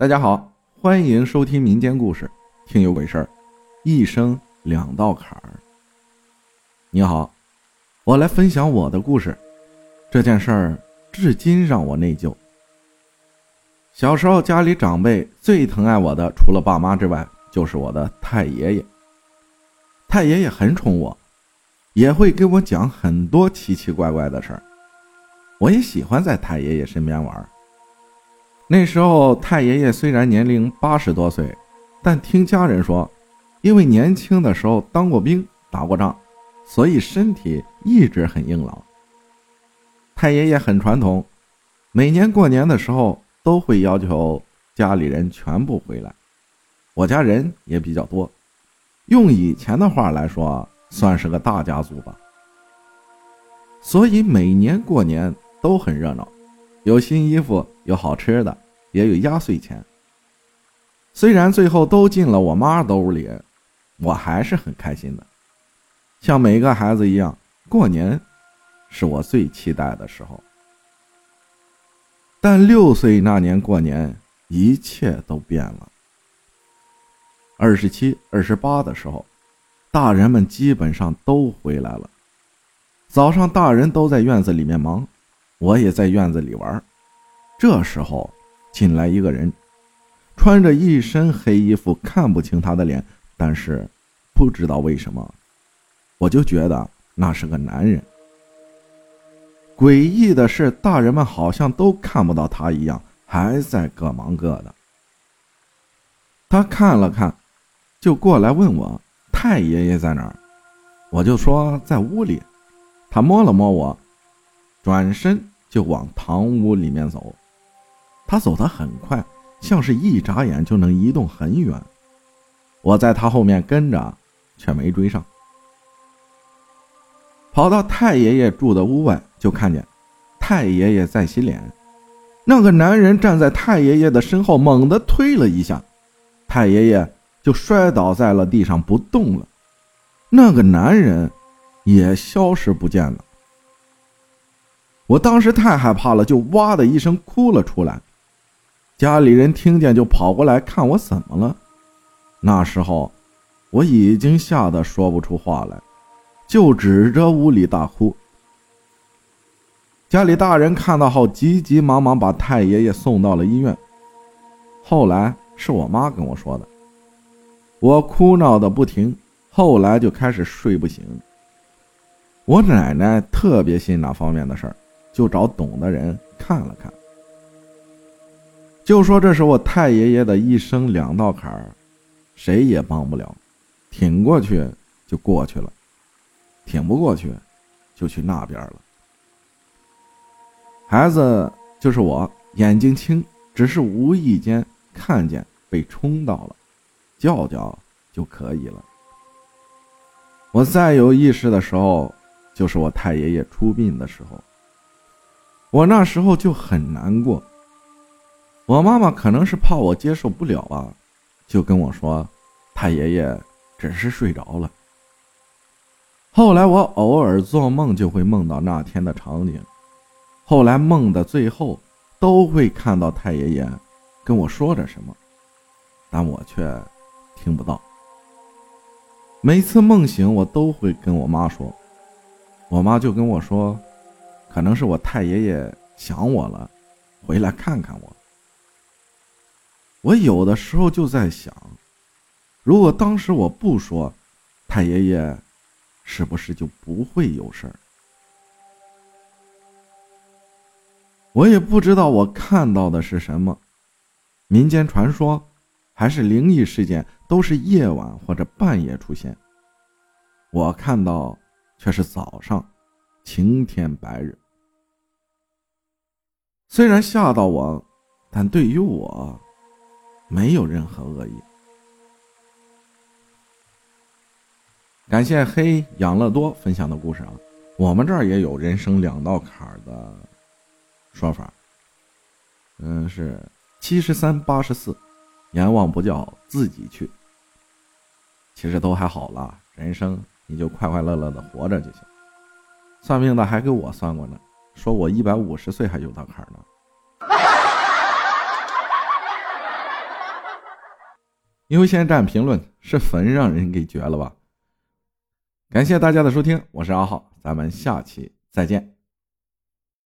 大家好，欢迎收听民间故事，听有鬼事儿，一生两道坎儿。你好，我来分享我的故事。这件事儿至今让我内疚。小时候家里长辈最疼爱我的，除了爸妈之外，就是我的太爷爷。太爷爷很宠我，也会给我讲很多奇奇怪怪的事儿。我也喜欢在太爷爷身边玩儿。那时候太爷爷虽然年龄八十多岁，但听家人说，因为年轻的时候当过兵、打过仗，所以身体一直很硬朗。太爷爷很传统，每年过年的时候都会要求家里人全部回来。我家人也比较多，用以前的话来说，算是个大家族吧。所以每年过年。都很热闹，有新衣服，有好吃的，也有压岁钱。虽然最后都进了我妈兜里，我还是很开心的。像每个孩子一样，过年是我最期待的时候。但六岁那年过年，一切都变了。二十七、二十八的时候，大人们基本上都回来了。早上，大人都在院子里面忙。我也在院子里玩，这时候进来一个人，穿着一身黑衣服，看不清他的脸，但是不知道为什么，我就觉得那是个男人。诡异的是，大人们好像都看不到他一样，还在各忙各的。他看了看，就过来问我：“太爷爷在哪儿？”我就说在屋里。他摸了摸我，转身。就往堂屋里面走，他走得很快，像是一眨眼就能移动很远。我在他后面跟着，却没追上。跑到太爷爷住的屋外，就看见太爷爷在洗脸。那个男人站在太爷爷的身后，猛地推了一下，太爷爷就摔倒在了地上不动了。那个男人也消失不见了。我当时太害怕了，就哇的一声哭了出来。家里人听见就跑过来看我怎么了。那时候我已经吓得说不出话来，就指着屋里大哭。家里大人看到后，急急忙忙把太爷爷送到了医院。后来是我妈跟我说的，我哭闹的不停，后来就开始睡不醒。我奶奶特别信那方面的事儿。就找懂的人看了看，就说这是我太爷爷的一生两道坎儿，谁也帮不了，挺过去就过去了，挺不过去就去那边了。孩子就是我，眼睛青，只是无意间看见被冲到了，叫叫就可以了。我再有意识的时候，就是我太爷爷出殡的时候。我那时候就很难过，我妈妈可能是怕我接受不了吧，就跟我说，太爷爷只是睡着了。后来我偶尔做梦就会梦到那天的场景，后来梦的最后都会看到太爷爷跟我说着什么，但我却听不到。每次梦醒，我都会跟我妈说，我妈就跟我说。可能是我太爷爷想我了，回来看看我。我有的时候就在想，如果当时我不说，太爷爷是不是就不会有事儿？我也不知道我看到的是什么，民间传说还是灵异事件，都是夜晚或者半夜出现。我看到却是早上。晴天白日，虽然吓到我，但对于我，没有任何恶意。感谢黑养乐多分享的故事啊，我们这儿也有人生两道坎儿的说法。嗯，是七十三八十四，阎王不叫自己去。其实都还好了，人生你就快快乐乐的活着就行。算命的还给我算过呢，说我一百五十岁还有道坎呢。因为现在站评论是坟让人给掘了吧？感谢大家的收听，我是阿浩，咱们下期再见。